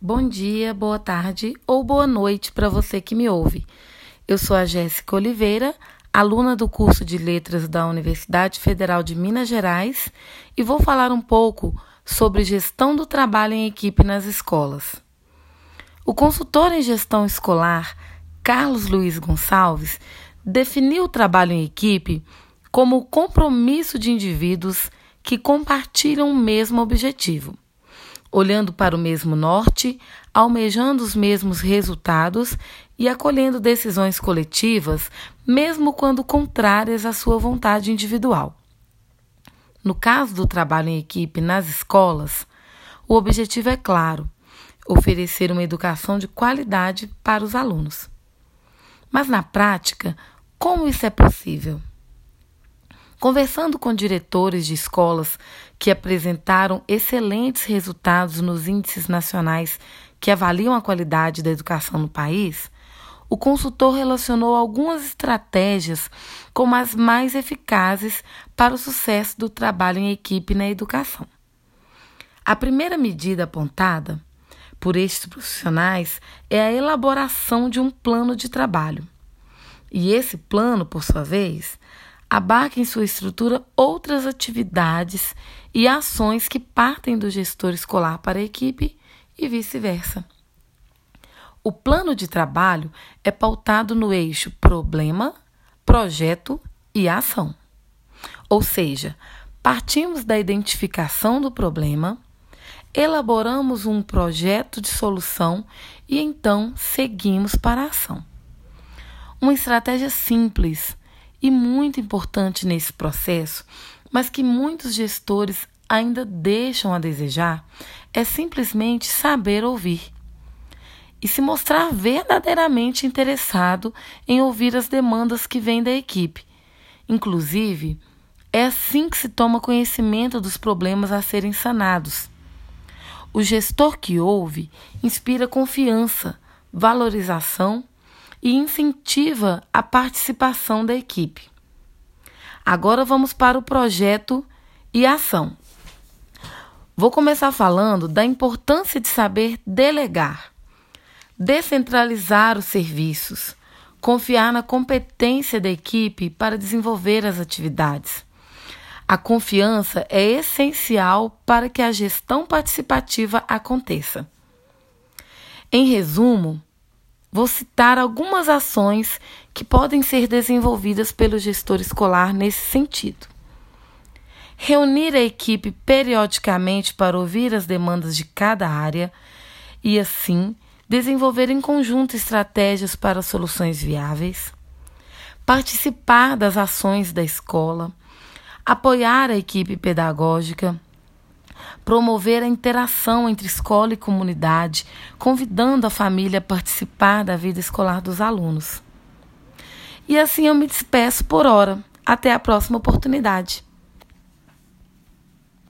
Bom dia, boa tarde ou boa noite para você que me ouve. Eu sou a Jéssica Oliveira, aluna do curso de Letras da Universidade Federal de Minas Gerais, e vou falar um pouco sobre gestão do trabalho em equipe nas escolas. O consultor em gestão escolar, Carlos Luiz Gonçalves, definiu o trabalho em equipe como o compromisso de indivíduos que compartilham o mesmo objetivo olhando para o mesmo norte, almejando os mesmos resultados e acolhendo decisões coletivas, mesmo quando contrárias à sua vontade individual. No caso do trabalho em equipe nas escolas, o objetivo é claro: oferecer uma educação de qualidade para os alunos. Mas na prática, como isso é possível? Conversando com diretores de escolas que apresentaram excelentes resultados nos índices nacionais que avaliam a qualidade da educação no país, o consultor relacionou algumas estratégias como as mais eficazes para o sucesso do trabalho em equipe na educação. A primeira medida apontada por estes profissionais é a elaboração de um plano de trabalho. E esse plano, por sua vez, abarca em sua estrutura outras atividades e ações que partem do gestor escolar para a equipe e vice-versa. O plano de trabalho é pautado no eixo problema, projeto e ação. Ou seja, partimos da identificação do problema, elaboramos um projeto de solução e então seguimos para a ação. Uma estratégia simples e muito importante nesse processo, mas que muitos gestores ainda deixam a desejar, é simplesmente saber ouvir e se mostrar verdadeiramente interessado em ouvir as demandas que vêm da equipe. Inclusive, é assim que se toma conhecimento dos problemas a serem sanados. O gestor que ouve inspira confiança, valorização e incentiva a participação da equipe. Agora vamos para o projeto e ação. Vou começar falando da importância de saber delegar, descentralizar os serviços, confiar na competência da equipe para desenvolver as atividades. A confiança é essencial para que a gestão participativa aconteça. Em resumo, Vou citar algumas ações que podem ser desenvolvidas pelo gestor escolar nesse sentido. Reunir a equipe periodicamente para ouvir as demandas de cada área e, assim, desenvolver em conjunto estratégias para soluções viáveis. Participar das ações da escola. Apoiar a equipe pedagógica promover a interação entre escola e comunidade, convidando a família a participar da vida escolar dos alunos. E assim eu me despeço por hora. Até a próxima oportunidade.